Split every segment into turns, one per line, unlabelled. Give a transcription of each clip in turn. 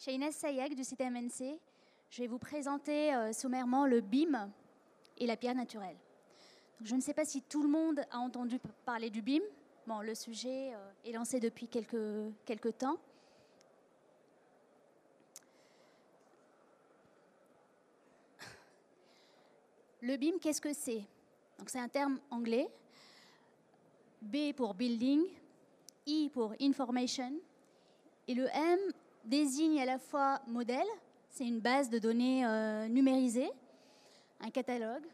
Suis Inès Sayak du site MNC. Je vais vous présenter euh, sommairement le BIM et la pierre naturelle. je ne sais pas si tout le monde a entendu parler du BIM. Bon, le sujet euh, est lancé depuis quelques, quelques temps. Le BIM, qu'est-ce que c'est? C'est un terme anglais. B pour building, I pour information, et le M désigne à la fois modèle, c'est une base de données euh, numérisée, un catalogue,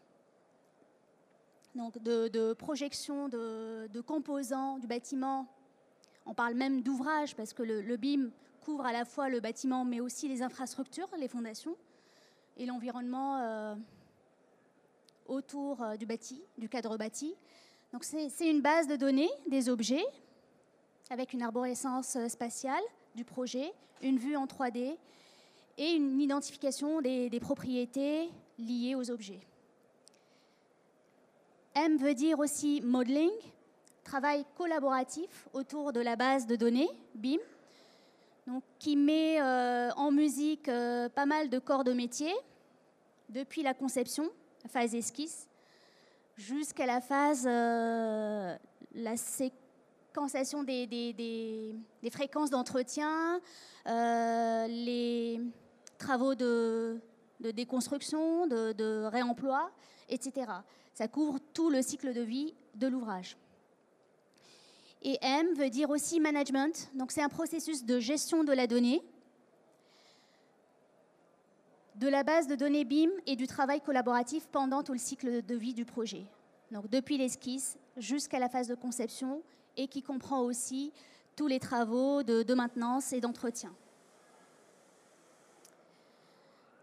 donc de, projection de, composants du bâtiment. On parle même d'ouvrage parce que le, BIM couvre à la fois le bâtiment mais aussi les infrastructures, les fondations et l'environnement euh, autour euh, du bâti, du cadre bâti. Donc c'est une base de données des objets avec une arborescence spatiale du projet, une vue en 3D et une identification des, propriétés liées aux objets. M veut dire aussi modeling, travail collaboratif autour de la base de données, BIM, donc, qui met euh, en musique euh, pas mal de corps de métier, depuis la conception, la phase esquisse, jusqu'à la phase, euh, la des, fréquences d'entretien, euh, les travaux de, déconstruction, de, réemploi, etc. Ça couvre tout le cycle de vie de l'ouvrage. Et M veut dire aussi management, donc c'est un processus de gestion de la donnée, de la base de données BIM et du travail collaboratif pendant tout le cycle de vie du projet. Donc depuis l'esquisse jusqu'à la phase de conception et qui comprend aussi tous les travaux de, maintenance et d'entretien.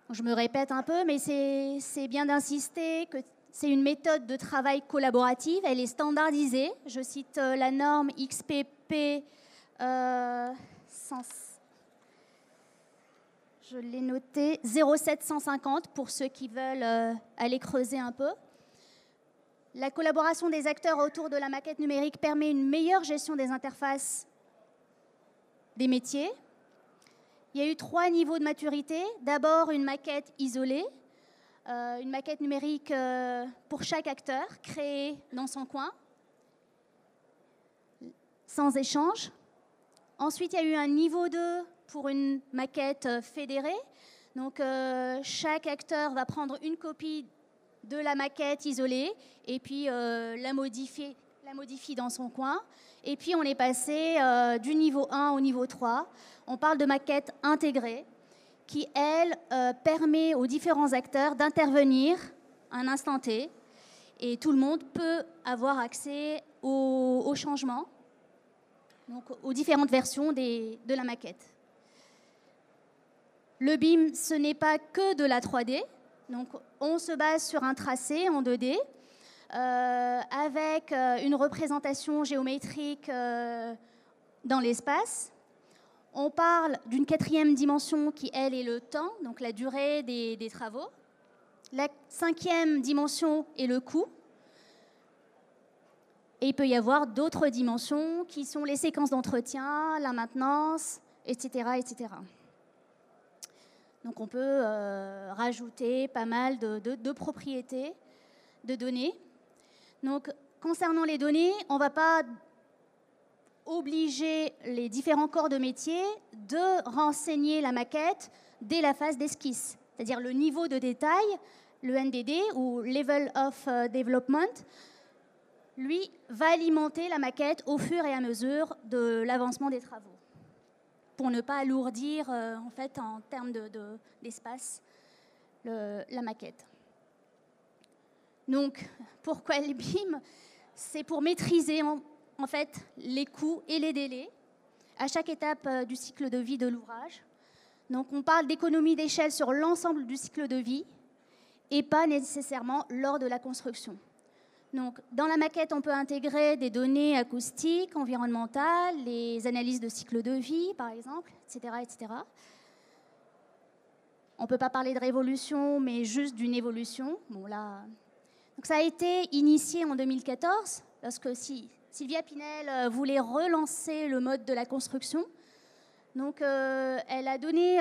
Je me répète un peu, mais c'est bien d'insister que c'est une méthode de travail collaborative, elle est standardisée. Je cite euh, la norme XPP euh, je l'ai noté 0,750 pour ceux qui veulent euh, aller creuser un peu. La collaboration des acteurs autour de la maquette numérique permet une meilleure gestion des interfaces des métiers. Il y a eu trois niveaux de maturité. D'abord, une maquette isolée, euh, une maquette numérique euh, pour chaque acteur, créée dans son coin, sans échange. Ensuite, il y a eu un niveau 2 pour une maquette euh, fédérée. Donc, chaque acteur va prendre une copie de la maquette isolée et puis euh, la, modifier, la modifie dans son coin. Et puis on est passé euh, du niveau 1 au niveau 3. On parle de maquette intégrée qui, elle, euh, permet aux différents acteurs d'intervenir un instant T. Et tout le monde peut avoir accès aux, changements, donc aux différentes versions de la maquette. Le BIM, ce n'est pas que de la 3D, donc, on se base sur un tracé en 2D euh, avec euh, une représentation géométrique euh, dans l'espace. On parle d'une quatrième dimension qui, elle, est le temps, donc la durée des, travaux. La cinquième dimension est le coût. Et il peut y avoir d'autres dimensions qui sont les séquences d'entretien, la maintenance, etc., etc. Donc on peut euh, rajouter pas mal de, propriétés de données. Donc concernant les données, on ne va pas obliger les différents corps de métier de renseigner la maquette dès la phase d'esquisse, c'est-à-dire le niveau de détail, le NDD ou Level of euh, Development, lui va alimenter la maquette au fur et à mesure de l'avancement des travaux pour ne pas alourdir euh, en fait en termes d'espace la maquette. Donc, pourquoi le BIM? C'est pour maîtriser en, fait les coûts et les délais à chaque étape euh, du cycle de vie de l'ouvrage. Donc, on parle d'économie d'échelle sur l'ensemble du cycle de vie et pas nécessairement lors de la construction. Donc, dans la maquette, on peut intégrer des données acoustiques, environnementales, les analyses de cycle de vie, par exemple, etc. etc. On ne peut pas parler de révolution, mais juste d'une évolution. Ça a été initié en 2014, parce que Sylvia Pinel euh, voulait relancer le mode de la construction, Donc, elle a donné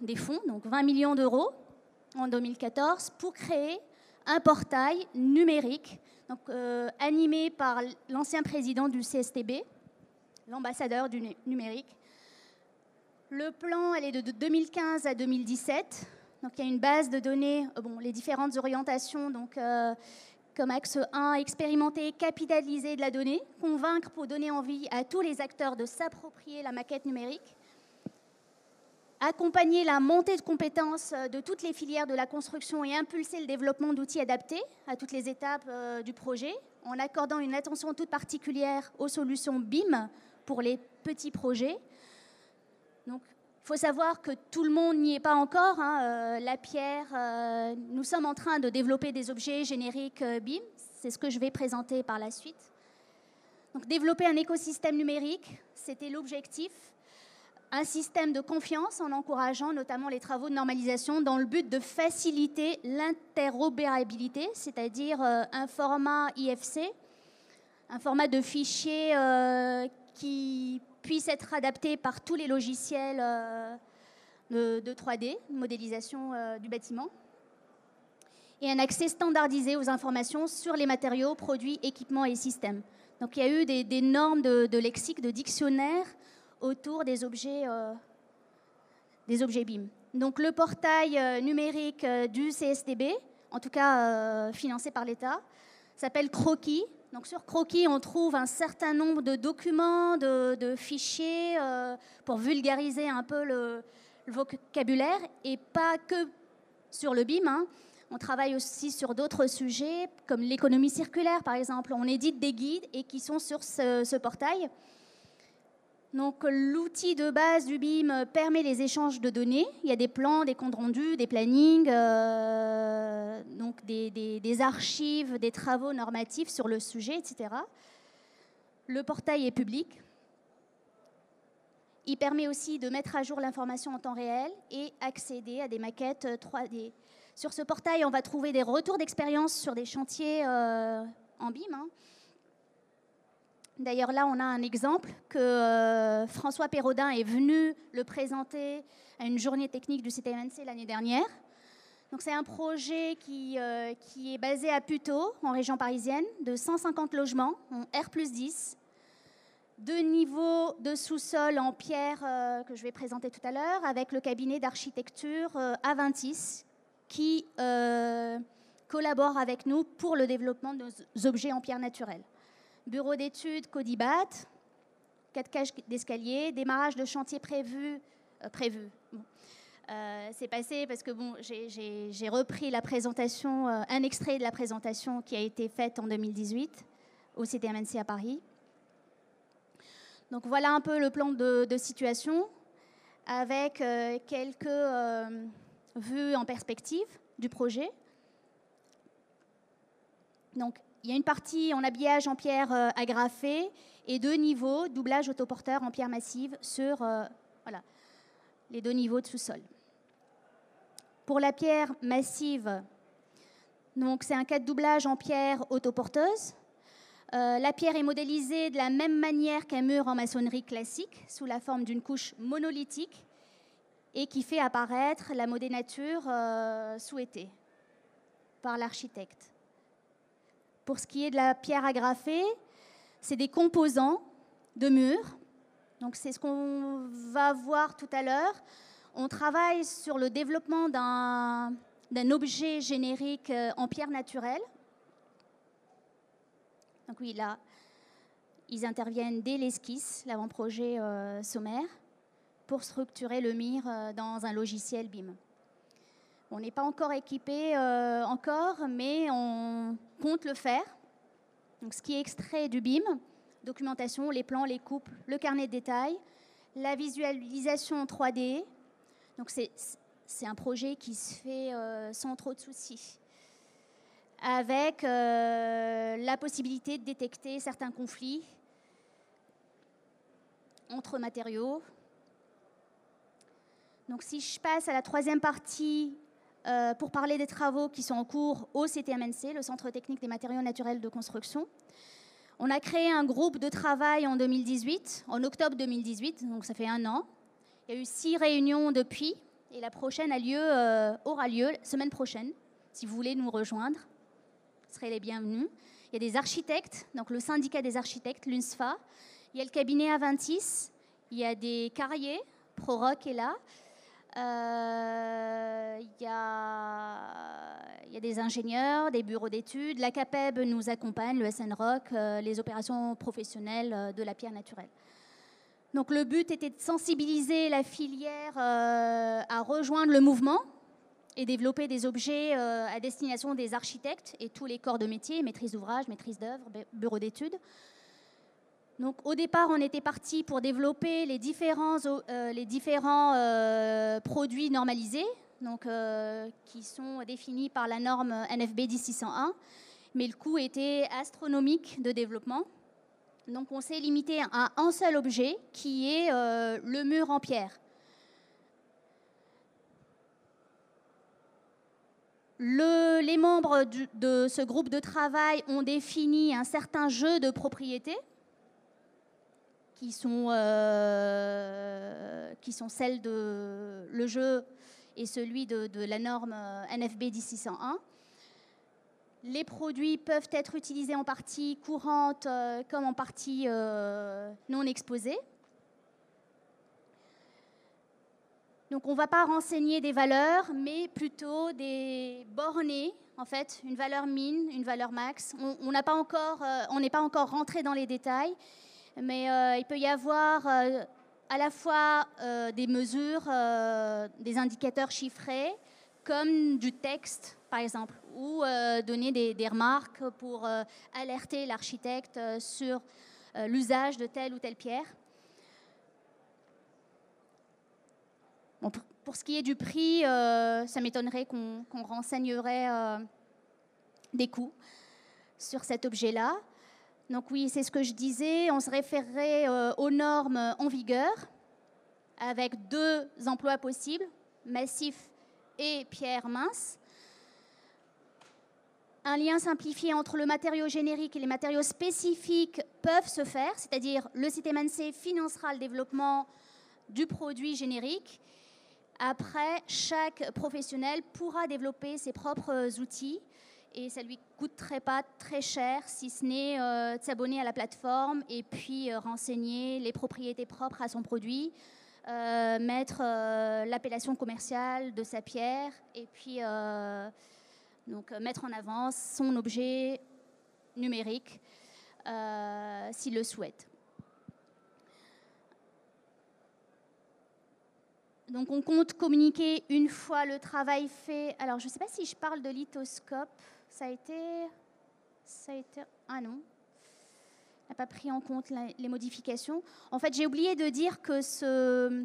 des fonds, donc 20 millions d'euros en 2014, pour créer un portail numérique, donc, animé par l'ancien président du CSTB, l'ambassadeur du numérique. Le plan, elle est de 2015 à 2017. Donc, il y a une base de données, euh, les différentes orientations, donc, euh, comme axe 1, expérimenter, capitaliser de la donnée, convaincre pour donner envie à tous les acteurs de s'approprier la maquette numérique, accompagner la montée de compétences euh, de toutes les filières de la construction et impulser le développement d'outils adaptés à toutes les étapes du projet, en accordant une attention toute particulière aux solutions BIM pour les petits projets. Donc, il faut savoir que tout le monde n'y est pas encore. Hein, euh, la pierre, euh, nous sommes en train de développer des objets génériques euh, BIM. C'est ce que je vais présenter par la suite. Donc, développer un écosystème numérique, c'était l'objectif. Un système de confiance en encourageant notamment les travaux de normalisation dans le but de faciliter l'interopérabilité, c'est-à-dire un format IFC, un format de fichier qui puisse être adapté par tous les logiciels euh, de, 3D, modélisation euh, du bâtiment, et un accès standardisé aux informations sur les matériaux, produits, équipements et systèmes. Donc il y a eu des, normes de, lexique, de dictionnaire autour des objets, euh, objets BIM. Donc le portail numérique du CSTB, en tout cas financé par l'État, s'appelle Croquis. Donc sur Croquis, on trouve un certain nombre de documents, de, fichiers euh, pour vulgariser un peu le, vocabulaire et pas que sur le BIM. Hein. On travaille aussi sur d'autres sujets comme l'économie circulaire par exemple. On édite des guides et qui sont sur ce portail. Donc l'outil de base du BIM permet les échanges de données. Il y a des plans, des comptes rendus, des plannings, euh, des, archives, des travaux normatifs sur le sujet, etc. Le portail est public. Il permet aussi de mettre à jour l'information en temps réel et accéder à des maquettes 3D. Sur ce portail, on va trouver des retours d'expérience sur des chantiers euh, en BIM. Hein. D'ailleurs, là, on a un exemple que euh, François Perraudin est venu le présenter à une journée technique du CTMNC l'année dernière. Donc, c'est un projet qui, euh, qui, est basé à Puteaux, en région parisienne, de 150 logements, en R 10, deux niveaux de sous-sol en pierre euh, que je vais présenter tout à l'heure, avec le cabinet d'architecture Aventis, qui collabore avec nous pour le développement de nos objets en pierre naturelle bureau d'études Codibat, quatre cages d'escalier, démarrage de chantier prévu. Euh. Euh, c'est passé parce que bon, j'ai repris la présentation, euh, un extrait de la présentation qui a été faite en 2018 au CTMNC à Paris. Donc voilà un peu le plan de, situation avec quelques vues en perspective du projet. Il y a une partie en habillage en pierre euh, agrafée et deux niveaux, doublage autoporteur en pierre massive sur euh, les deux niveaux de sous-sol. Pour la pierre massive, c'est un cas de doublage en pierre autoporteuse. Euh, la pierre est modélisée de la même manière qu'un mur en maçonnerie classique, sous la forme d'une couche monolithique et qui fait apparaître la modénature souhaitée par l'architecte. Pour ce qui est de la pierre agrafée, c'est des composants de murs. Donc c'est ce qu'on va voir tout à l'heure. On travaille sur le développement d'un objet générique euh, en pierre naturelle. Donc oui, là, ils interviennent dès l'esquisse, l'avant-projet euh, sommaire, pour structurer le mire euh, dans un logiciel BIM. On n'est pas encore équipé euh, encore, mais on compte le faire. Donc, ce qui est extrait du BIM, documentation, les plans, les coupes, le carnet de détails, la visualisation en 3D. Donc c'est un projet qui se fait euh, sans trop de soucis, avec euh, la possibilité de détecter certains conflits entre matériaux. Donc si je passe à la troisième partie euh, pour parler des travaux qui sont en cours au CTMNC, le Centre technique des matériaux naturels de construction. On a créé un groupe de travail en 2018, en octobre 2018, donc ça fait un an. Il y a eu six réunions depuis, et la prochaine a lieu, euh, aura lieu semaine prochaine. Si vous voulez nous rejoindre, vous serez les bienvenus. Il y a des architectes, donc le syndicat des architectes, l'UNSFA. Il y a le cabinet Aventis. Il y a des carriers, ProRock est là. Euh, il, y a, des ingénieurs, des bureaux d'études. La CAPEB nous accompagne, le SNROC, euh, les opérations professionnelles euh, de la pierre naturelle. Donc le but était de sensibiliser la filière à rejoindre le mouvement et développer des objets à destination des architectes et tous les corps de métier, maîtrise d'ouvrage, maîtrise d'œuvre, bureau d'études. Donc, au départ, on était parti pour développer les différents, euh, euh, produits normalisés, donc, euh, qui sont définis par la norme NFB 10601, mais le coût était astronomique de développement. Donc, on s'est limité à un seul objet, qui est le mur en pierre. Le, les membres de ce groupe de travail ont défini un certain jeu de propriété qui sont, euh, qui sont celles de le jeu et celui de, la norme NFB 10601. Les produits peuvent être utilisés en partie courante euh, comme en partie euh, non exposée. Donc on ne va pas renseigner des valeurs, mais plutôt des bornées, en fait, une valeur min, une valeur max. On pas encore, on n'est pas encore rentré dans les détails, mais euh, il peut y avoir euh, à la fois euh, des mesures, des indicateurs chiffrés, comme du texte, par exemple, ou donner des, remarques pour alerter l'architecte sur l'usage de telle ou telle pierre. pour, ce qui est du prix, ça m'étonnerait qu'on renseignerait des coûts sur cet objet-là. Donc oui, c'est ce que je disais, on se référerait euh, aux normes en vigueur, avec deux emplois possibles, massif et pierre mince. Un lien simplifié entre le matériau générique et les matériaux spécifiques peuvent se faire, c'est-à-dire le CTMNC financera le développement du produit générique. Après, chaque professionnel pourra développer ses propres outils et ça lui coûterait pas très cher si ce n'est euh, de s'abonner à la plateforme et puis euh, renseigner les propriétés propres à son produit, euh, mettre l'appellation commerciale de sa pierre et puis donc mettre en avant son objet numérique s'il le souhaite. Donc on compte communiquer une fois le travail fait. Alors je ne sais pas si je parle de lithoscope ça a été. Ça a été. Ah non. n'a pas pris en compte les modifications. En fait, j'ai oublié de dire que ce,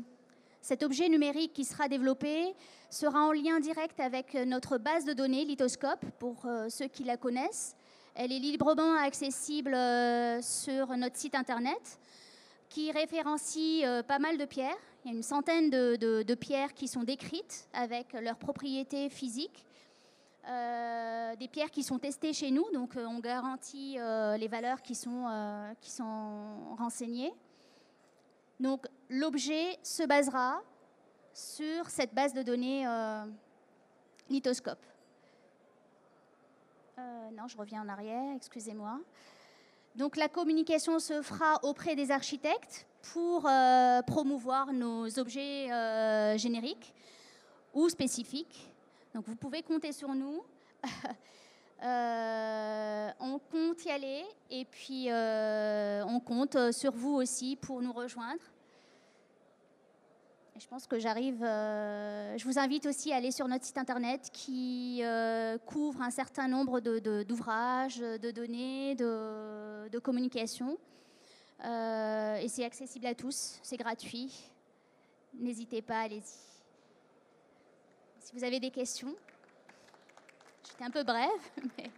cet objet numérique qui sera développé sera en lien direct avec notre base de données, Lithoscope, pour euh, ceux qui la connaissent. Elle est librement accessible euh, sur notre site internet, qui référencie euh, pas mal de pierres. Il y a une centaine de pierres qui sont décrites avec leurs propriétés physiques. Euh, des pierres qui sont testées chez nous, donc euh, on garantit euh, les valeurs qui sont, qui sont renseignées. Donc l'objet se basera sur cette base de données lithoscope. non, je reviens en arrière, excusez-moi. Donc la communication se fera auprès des architectes pour promouvoir nos objets génériques ou spécifiques donc vous pouvez compter sur nous. Euh, on compte y aller et puis euh, on compte sur vous aussi pour nous rejoindre. Je pense que j'arrive. Euh, je vous invite aussi à aller sur notre site internet qui couvre un certain nombre d'ouvrages, de, de, données, de, de communication. et c'est accessible à tous, c'est gratuit. N'hésitez pas, allez-y. Si vous avez des questions, j'étais un peu brève, mais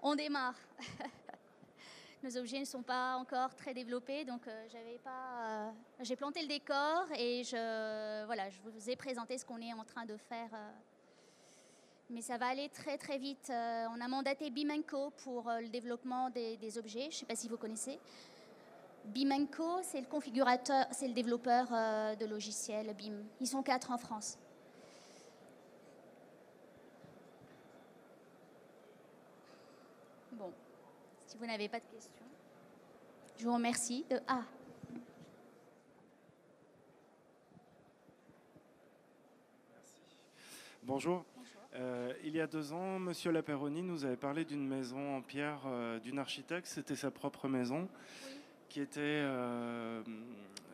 on démarre. Nos objets ne sont pas encore très développés, donc euh, j'avais pas. Euh, j'ai planté le décor et je voilà, je vous ai présenté ce qu'on est en train de faire. Euh. Mais ça va aller très très vite. On a mandaté Bimenco pour le développement des, objets. Je ne sais pas si vous connaissez. Bimenco, c'est le configurateur, c'est le développeur de logiciels BIM. Ils sont quatre en France. Bon, si vous n'avez pas de questions, je vous remercie. De... Ah,
Bonjour. Euh, il y a deux ans, Monsieur Laperoni nous avait parlé d'une maison en pierre euh, d'une architecte. C'était sa propre maison qui était euh,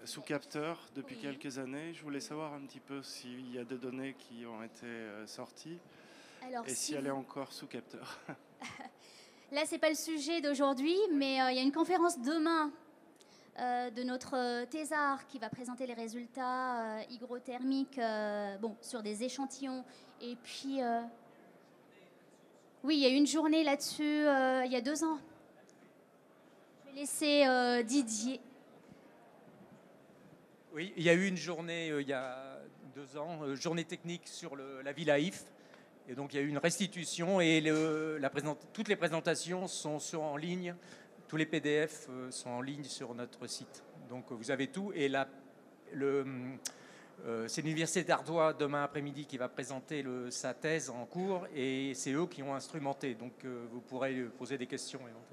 sous capteur depuis
Oui.
quelques années. Je voulais savoir un petit peu s'il y a des données qui ont été euh, sorties
alors
et
si
si elle est encore sous capteur.
Là, c'est pas le sujet d'aujourd'hui, mais euh, il y a une conférence demain euh, de notre euh, thésard qui va présenter les résultats euh, hygrothermiques sur des échantillons. Et puis, oui, il y a eu une journée là-dessus il y a deux ans. Je vais laisser Didier.
Oui, il y a eu une journée il y a deux ans, journée technique sur la ville Haïf. Et donc il y a eu une restitution et la toutes les présentations sont en ligne. Tous les PDF euh, sont en ligne sur notre site. Donc vous avez tout. Et la- euh, c'est l'université d'Ardois demain après-midi qui va présenter sa thèse en cours et c'est eux qui ont instrumenté. Donc euh, vous pourrez poser des questions éventuellement.